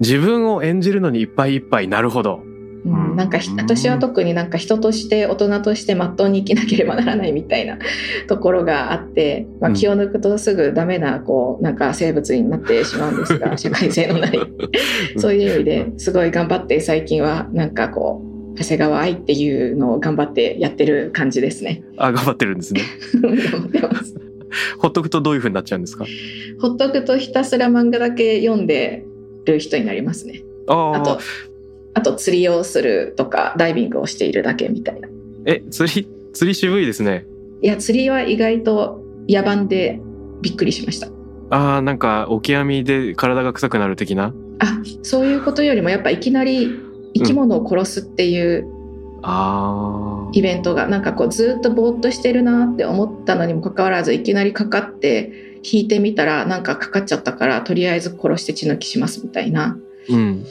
[SPEAKER 1] 自分を演じるのにいっぱいいっぱい。なるほど。
[SPEAKER 2] うん、なん。か私は特になんか人として大人としてまっとうに生きなければならないみたいなところがあって、まあ、
[SPEAKER 1] うん。
[SPEAKER 2] 気を抜くとすぐダメなこうなんか生物になってしまうんですが 社会性のない。そういう意味ですごい頑張って最近はなんかこう長谷川愛っていうのを頑張ってやってる感じですね。
[SPEAKER 1] あ、頑張ってるんですね。
[SPEAKER 2] 頑張ってます。
[SPEAKER 1] ほっとくとどういう風になっちゃうんですか？
[SPEAKER 2] ほっとくとひたすら漫画だけ読んでる人になりますね。
[SPEAKER 1] あ
[SPEAKER 2] あとあと釣りをするとかダイビングをしているだけみたいな。
[SPEAKER 1] え、釣り、釣り渋いですね。
[SPEAKER 2] いや釣りは意外と野蛮でびっくりしました。
[SPEAKER 1] ああ、なんか、オキアミで体が臭くなる的な？
[SPEAKER 2] あそういうことよりもやっぱいきなり生き物を殺すっていう
[SPEAKER 1] ああ。
[SPEAKER 2] イベントが、なんかこうずっとぼーっとしてるなって思ったのにもかかわらずいきなりかかって引いてみたらなんかかかっちゃったからとりあえず殺して血抜きしますみたいな
[SPEAKER 1] うん。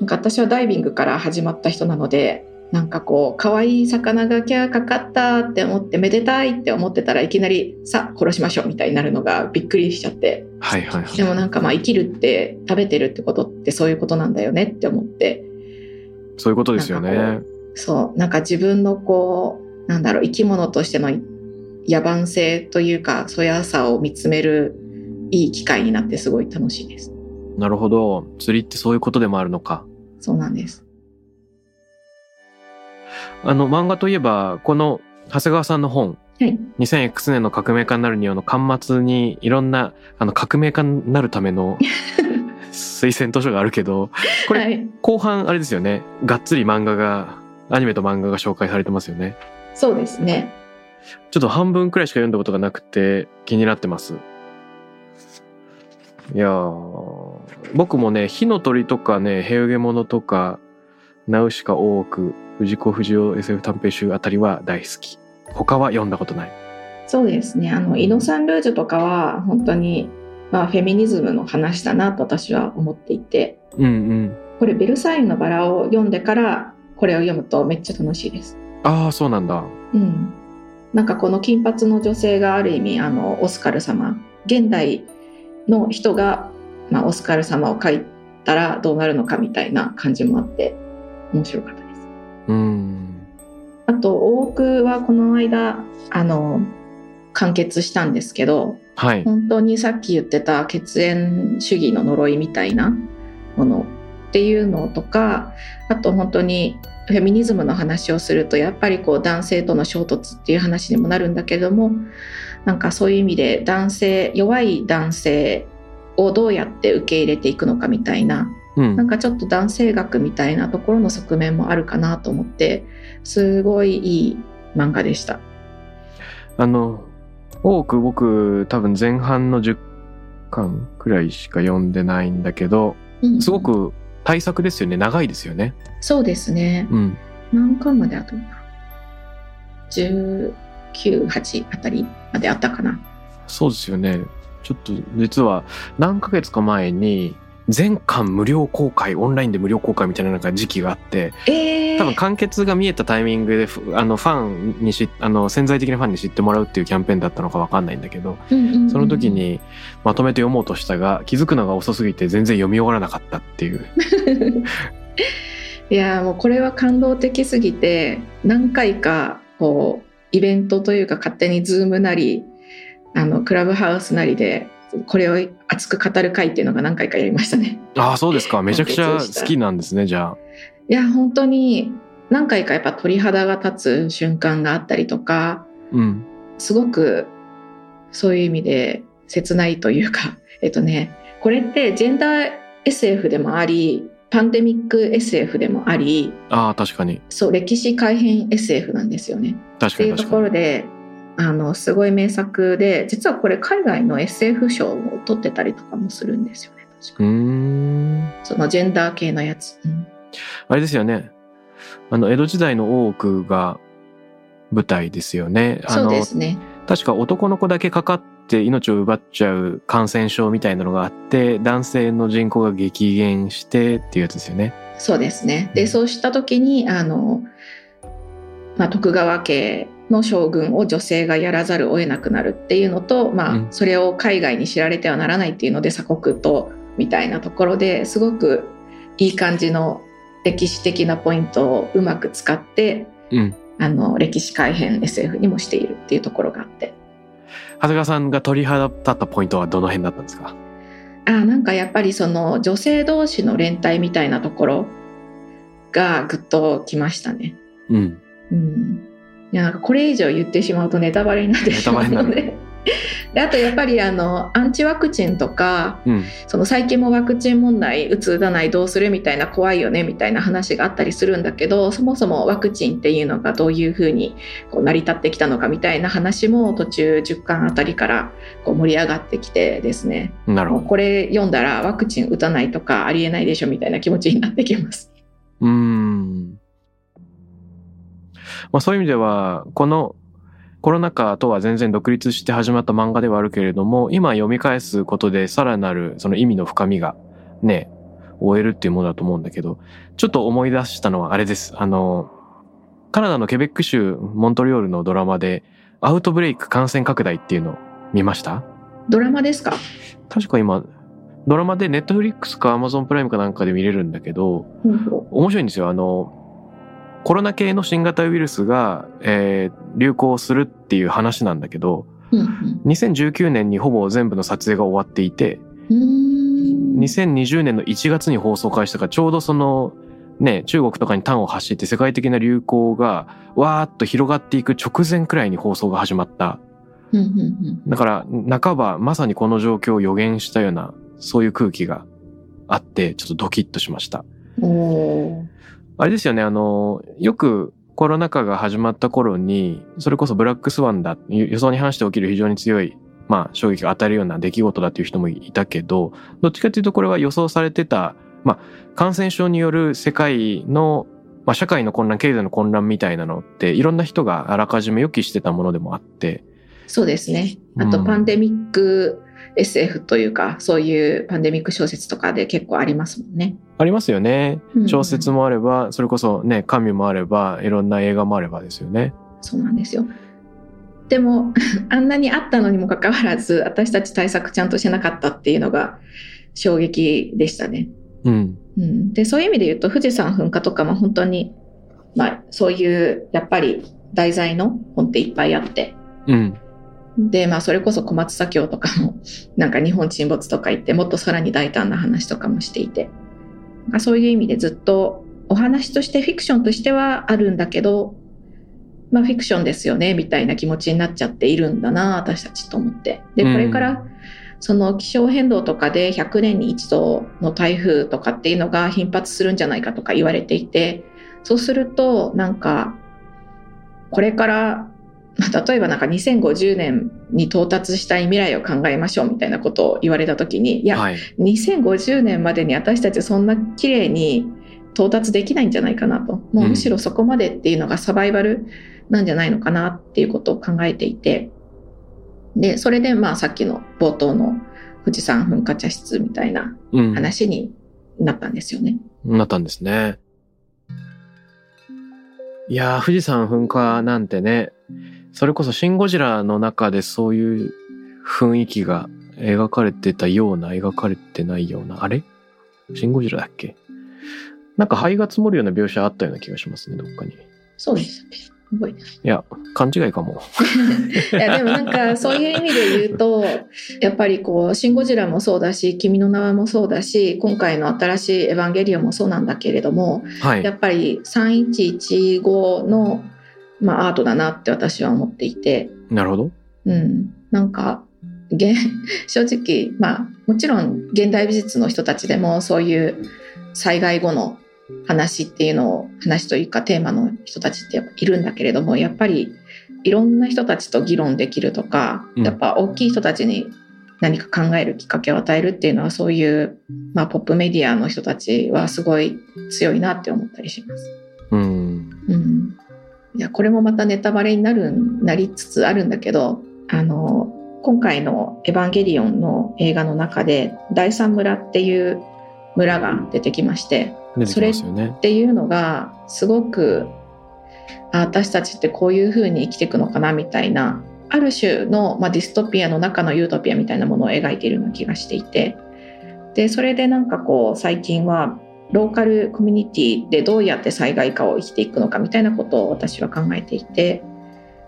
[SPEAKER 2] なんか私はダイビングから始まった人なのでなんかこう可愛い魚がキャーかかったって思ってめでたいって思ってたらいきなりさあ殺しましょうみたいになるのがびっくりしちゃって
[SPEAKER 1] はいはいはい。
[SPEAKER 2] でもなんかまあ生きるって食べてるってことってそういうことなんだよねって思って
[SPEAKER 1] そういうことですよね。
[SPEAKER 2] そうなんか自分のこうなんだろう生き物としての野蛮性というかそやさを見つめるいい機会になってすごい楽しいです
[SPEAKER 1] なるほど。釣りってそういうことでもあるのか。
[SPEAKER 2] そうなんです
[SPEAKER 1] あの、漫画といえば、この、長谷川さんの本、
[SPEAKER 2] はい。
[SPEAKER 1] 2000X 年の革命家になるにはの端末にいろんな、あの、革命家になるための 推薦図書があるけど、これ
[SPEAKER 2] はい、
[SPEAKER 1] 後半あれですよね。がっつり漫画が、アニメと漫画が紹介されてますよね。
[SPEAKER 2] そうですね
[SPEAKER 1] ちょっと半分くらいしか読んだことがなくて気になってます。いやー、僕もね、火の鳥とかね、ヘウゲモノとか、ナウシカ大奥、藤子不二雄 SF 短編集あたりは大好き。他は読んだことない。
[SPEAKER 2] そうですね。あの、イノサンルージュとかは本当に、まあ、フェミニズムの話だなと私は思っていて、
[SPEAKER 1] うんうん。
[SPEAKER 2] これベルサイユのバラを読んでからこれを読むとめっちゃ楽しいです。
[SPEAKER 1] ああ、そうなんだ。
[SPEAKER 2] うん。なんかこの金髪の女性がある意味あのオスカル様現代の人が、まあ、オスカル様を書いたらどうなるのかみたいな感じもあって面白かったです。
[SPEAKER 1] うん。
[SPEAKER 2] あと大奥はこの間あの完結したんですけど
[SPEAKER 1] はい。
[SPEAKER 2] 本当にさっき言ってた血縁主義の呪いみたいなものっていうのとかあと本当にフェミニズムの話をするとやっぱりこう男性との衝突っていう話にもなるんだけどもなんかそういう意味で男性弱い男性をどうやって受け入れていくのかみたいな
[SPEAKER 1] うん
[SPEAKER 2] なんかちょっと男性学みたいなところの側面もあるかなと思ってすごいいい漫画でした。
[SPEAKER 1] あの、多く僕多分前半の10巻くらいしか読んでないんだけど、
[SPEAKER 2] うん
[SPEAKER 1] すごく大作ですよね。長いですよね。
[SPEAKER 2] そうですね。
[SPEAKER 1] うん。
[SPEAKER 2] 何巻まであったのかな？19、8あたりまであったかな。
[SPEAKER 1] そうですよね。ちょっと実は何ヶ月か前に全巻無料公開、オンラインで無料公開みたいななんか時期があって、
[SPEAKER 2] えー、
[SPEAKER 1] 多分完結が見えたタイミングでふ、あの、ファンにし、あの、潜在的なファンに知ってもらうっていうキャンペーンだったのかわかんないんだけど、その時にまとめて読もうとしたが、気づくのが遅すぎて全然読み終わらなかったっていう。
[SPEAKER 2] いやーもうこれは感動的すぎて何回かこうイベントというか勝手に Zoom なりあのクラブハウスなりでこれを熱く語る会っていうのが何回かやりましたね。
[SPEAKER 1] ああ、そうですか。めちゃくちゃ好きなんですね、じゃあ。
[SPEAKER 2] いや本当に何回かやっぱ鳥肌が立つ瞬間があったりとか
[SPEAKER 1] うん。
[SPEAKER 2] すごくそういう意味で切ないというか、えっとね、これってジェンダー SF でもあり、パンデミック SF でもあり、
[SPEAKER 1] ああ、確かに。
[SPEAKER 2] そう、歴史改変 SF なんですよね。っていうと
[SPEAKER 1] 確かに確かに。
[SPEAKER 2] ころで、あの、すごい名作で、実はこれ海外の SF 賞を取ってたりとかもするんですよね。確か
[SPEAKER 1] うーん。
[SPEAKER 2] そのジェンダー系のやつ。うん
[SPEAKER 1] あれですよね。あの、江戸時代の大奥が舞台ですよね。あ
[SPEAKER 2] そう
[SPEAKER 1] の、
[SPEAKER 2] ですね。
[SPEAKER 1] 確か男の子だけかかって命を奪っちゃう感染症みたいなのがあって、男性の人口が激減してっていうやつですよね。
[SPEAKER 2] そうですね。で、
[SPEAKER 1] うん
[SPEAKER 2] そうした時に、あの、まあ、徳川家の将軍を女性がやらざるを得なくなるっていうのと、まあ
[SPEAKER 1] うん、
[SPEAKER 2] それを海外に知られてはならないっていうので鎖国とみたいなところですごくいい感じの歴史的なポイントをうまく使って
[SPEAKER 1] うん。
[SPEAKER 2] あの歴史改変 SF にもしているっていうところがあって
[SPEAKER 1] 長谷川さんが鳥肌立ったポイントはどの辺だったんですか？
[SPEAKER 2] あーなんかやっぱりその女性同士の連帯みたいなところがぐっときましたね。
[SPEAKER 1] うん。
[SPEAKER 2] うん、いやなんかこれ以上言ってしまうとネタバレになってしまうので であとやっぱりあのアンチワクチンとか
[SPEAKER 1] うん。
[SPEAKER 2] その最近もワクチン問題打つ打たないどうするみたいな怖いよねみたいな話があったりするんだけどそもそもワクチンっていうのがどういうふうにこう成り立ってきたのかみたいな話も途中10巻あたりからこう盛り上がってきてですね
[SPEAKER 1] なるほど。
[SPEAKER 2] これ読んだらワクチン打たないとかありえないでしょみたいな気持ちになってきます。
[SPEAKER 1] うーん。まあそういう意味では、このコロナ禍とは全然独立して始まった漫画ではあるけれども、今読み返すことでさらなるその意味の深みがね、終えるっていうものだと思うんだけど、ちょっと思い出したのはあれです。あの、カナダのケベック州モントリオールのドラマで、アウトブレイク感染拡大っていうのを見ました？
[SPEAKER 2] ドラマですか？
[SPEAKER 1] 確か今、ドラマでネットフリックスかアマゾンプライムかなんかで見れるんだけど、面白いんですよ。あの、コロナ系の新型ウイルスが、えー流行するっていう話なんだけど、
[SPEAKER 2] ううん
[SPEAKER 1] 2019年にほぼ全部の撮影が終わっていて、
[SPEAKER 2] うんうーん
[SPEAKER 1] 2020年の1月に放送開始したから、ちょうどその、ね、中国とかに端を走って世界的な流行がわーっと広がっていく直前くらいに放送が始まった。だから、半ばまさにこの状況を予言したような、そういう空気があって、ちょっとドキッとしました。あれですよね、あの、よくコロナ禍が始まった頃に、それこそブラックスワンだ、予想に反して起きる非常に強いまあ衝撃が当たるような出来事だっていう人もいたけど、どっちかっていうとこれは予想されてた、まあ感染症による世界の、まあ社会の混乱、経済の混乱みたいなのっていろんな人があらかじめ予期してたものでもあって。
[SPEAKER 2] そうですね。あと、
[SPEAKER 1] うん
[SPEAKER 2] パンデミック SF というか、そういうパンデミック小説とかで結構ありますもんね。
[SPEAKER 1] ありますよね
[SPEAKER 2] う。ん
[SPEAKER 1] 小説もあれば、それこそね、神もあれば、いろんな映画もあればですよね。
[SPEAKER 2] そうなんですよ。でも、あんなにあったのにもかかわらず、私たち対策ちゃんとしてなかったっていうのが衝撃でしたね。
[SPEAKER 1] うん。
[SPEAKER 2] うん、で、そういう意味で言うと、富士山噴火とかも本当に、まあ、そういう、やっぱり題材の本っていっぱいあって、
[SPEAKER 1] うん。
[SPEAKER 2] で、まあ、それこそ小松左京とかも、なんか日本沈没とか言って、もっとさらに大胆な話とかもしていて、なんかそういう意味でずっとお話としてフィクションとしてはあるんだけど、まあ、フィクションですよね、みたいな気持ちになっちゃっているんだな、私たちと思って。で、
[SPEAKER 1] うん。
[SPEAKER 2] これから、その気象変動とかで100年に一度の台風とかっていうのが頻発するんじゃないかとか言われていて、そうすると、なんか、これからまあ例えばなんか2050年に到達したい未来を考えましょうみたいなことを言われた時に、いや、
[SPEAKER 1] はい。
[SPEAKER 2] 2050年までに私たちそんな綺麗に到達できないんじゃないかなと。もうむしろそこまでっていうのがサバイバルなんじゃないのかなっていうことを考えていて。で、それでまあさっきの冒頭の富士山噴火茶室みたいな
[SPEAKER 1] うん。
[SPEAKER 2] 話になったんですよね。
[SPEAKER 1] なったんですね。いやー、富士山噴火なんてね、それこそシン・ゴジラの中でそういう雰囲気が描かれてたような、描かれてないような、あれ？シン・ゴジラだっけ？なんか灰が積もるような描写あったような気がしますね、どっかに。い
[SPEAKER 2] そうですね。いな。
[SPEAKER 1] や、勘違いかも。
[SPEAKER 2] いやでもなんかそういう意味で言うとやっぱりこう「シン・ゴジラ」もそうだし「君の名は」もそうだし今回の新しい「エヴァンゲリオン」もそうなんだけれども
[SPEAKER 1] はい
[SPEAKER 2] や。っぱり3115の、まあ、アートだなって私は思っていて、
[SPEAKER 1] なるほど。
[SPEAKER 2] うん、なんか現 正直まあもちろん現代美術の人たちでもそういう災害後の話っていうのを話というかテーマの人たちってやっぱいるんだけれどもやっぱりいろんな人たちと議論できるとか、
[SPEAKER 1] うん
[SPEAKER 2] やっぱ大きい人たちに何か考えるきっかけを与えるっていうのはそういう、まあ、ポップメディアの人たちはすごい強いなって思ったりします。
[SPEAKER 1] うん。
[SPEAKER 2] うん、いやこれもまたネタバレになるなりつつあるんだけどあの今回の「エヴァンゲリオン」の映画の中で第三村っていう村が出てきまして
[SPEAKER 1] 出てきますよね
[SPEAKER 2] っ。ていうのがすごくあ私たちってこういう風に生きていくのかなみたいなある種の、まあ、ディストピアの中のユートピアみたいなものを描いているような気がしていてでそれでなんかこう最近はローカルコミュニティでどうやって災害下を生きていくのかみたいなことを私は考えていて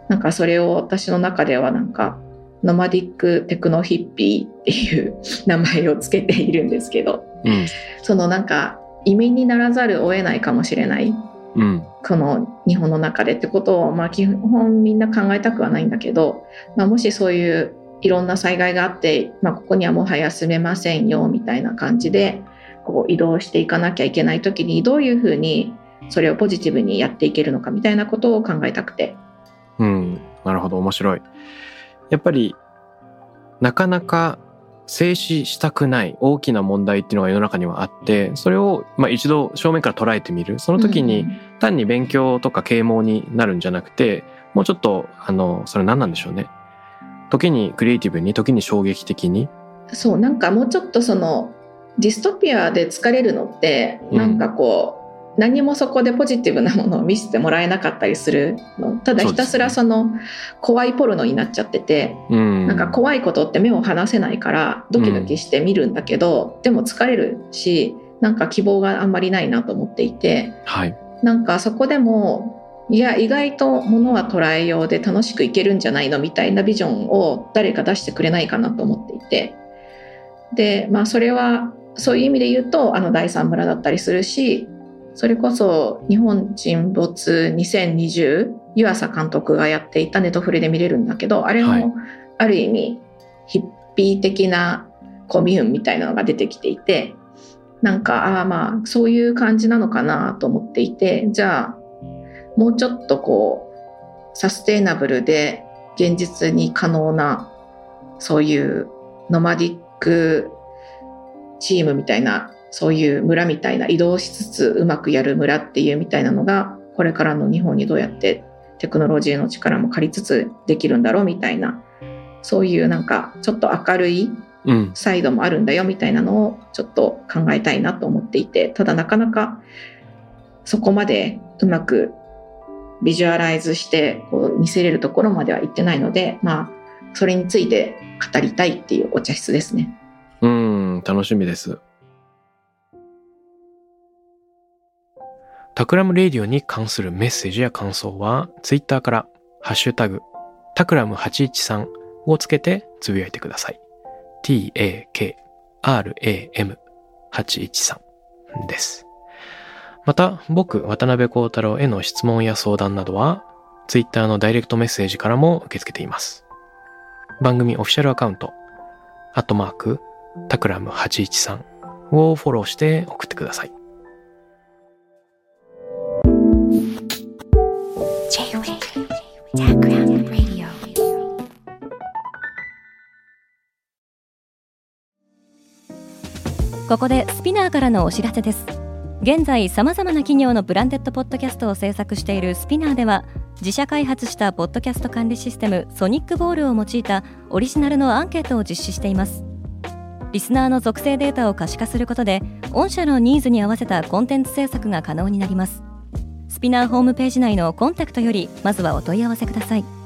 [SPEAKER 2] なんかそれを私の中ではなんかノマディックテクノヒッピーっていう名前をつけているんですけど
[SPEAKER 1] うん。
[SPEAKER 2] そのなんか移民にならざるを得ないかもしれない
[SPEAKER 1] うん。
[SPEAKER 2] この日本の中でってことを、まあ、基本みんな考えたくはないんだけど、まあ、もしそういういろんな災害があって、まあ、ここにはもはや住めませんよみたいな感じでこう移動していかなきゃいけない時にどういうふうにそれをポジティブにやっていけるのかみたいなことを考えたくて。
[SPEAKER 1] うん。なるほど。面白い。やっぱり、なかなか静止したくない大きな問題っていうのが世の中にはあって、それを、まあ、一度正面から捉えてみる。その時に単に勉強とか啓蒙になるんじゃなくて、もうちょっと、あの、それ何なんでしょうね。時にクリエイティブに、時に衝撃的に。
[SPEAKER 2] そうなんかもうちょっとそのディストピアで疲れるのって
[SPEAKER 1] うん。
[SPEAKER 2] なんかこう、何もそこでポジティブなものを見せてもらえなかったりするの。ただひたすらその怖いポルノになっちゃってて、
[SPEAKER 1] うん。
[SPEAKER 2] なんか怖いことって目を離せないからドキドキして見るんだけど、でも疲れるしなんか希望があんまりないなと思っていて
[SPEAKER 1] はい。
[SPEAKER 2] なんかそこでもいや意外とものは捉えようで楽しくいけるんじゃないのみたいなビジョンを誰か出してくれないかなと思っていて。でまあそれはそういう意味で言うとあの第三村だったりするしそれこそ日本沈没2020湯浅監督がやっていたネトフレで見れるんだけどあれ
[SPEAKER 1] はい。
[SPEAKER 2] もある意味ヒッピー的なコミューンみたいなのが出てきていてなんかああまあそういう感じなのかなと思っていてじゃあもうちょっとこうサステイナブルで現実に可能なそういうノマディックチームみたいなそういう村みたいな移動しつつうまくやる村っていうみたいなのがこれからの日本にどうやってテクノロジーの力も借りつつできるんだろうみたいなそういうなんかちょっと明るい
[SPEAKER 1] うん。
[SPEAKER 2] サイドもあるんだよみたいなのをちょっと考えたいなと思っていてただなかなかそこまでうまくビジュアライズしてこう見せれるところまでは行ってないのでまあそれについて語りたいっていうお茶室ですね。
[SPEAKER 1] 楽しみです。 Takram Radio に関するメッセージや感想は、ツイッターから、ハッシュタグ、 Takram813をつけてつぶやいてください。t-a-k-r-a-m813 です。また、僕、渡辺幸太郎への質問や相談などは、ツイッターのダイレクトメッセージからも受け付けています。番組オフィシャルアカウント、アットマーク、タクラム813をフォローして送ってください。
[SPEAKER 3] ここで SPINEAR からのお知らせです現在さまざまな企業のブランデッドポッドキャストを制作している SPINEAR では自社開発したポッドキャスト管理システム Sonicbowl を用いたオリジナルのアンケートを実施していますリスナーの属性データを可視化することで御社のニーズに合わせたコンテンツ制作が可能になります。 SPINEAR ホームページ内のコンタクトよりまずはお問い合わせください。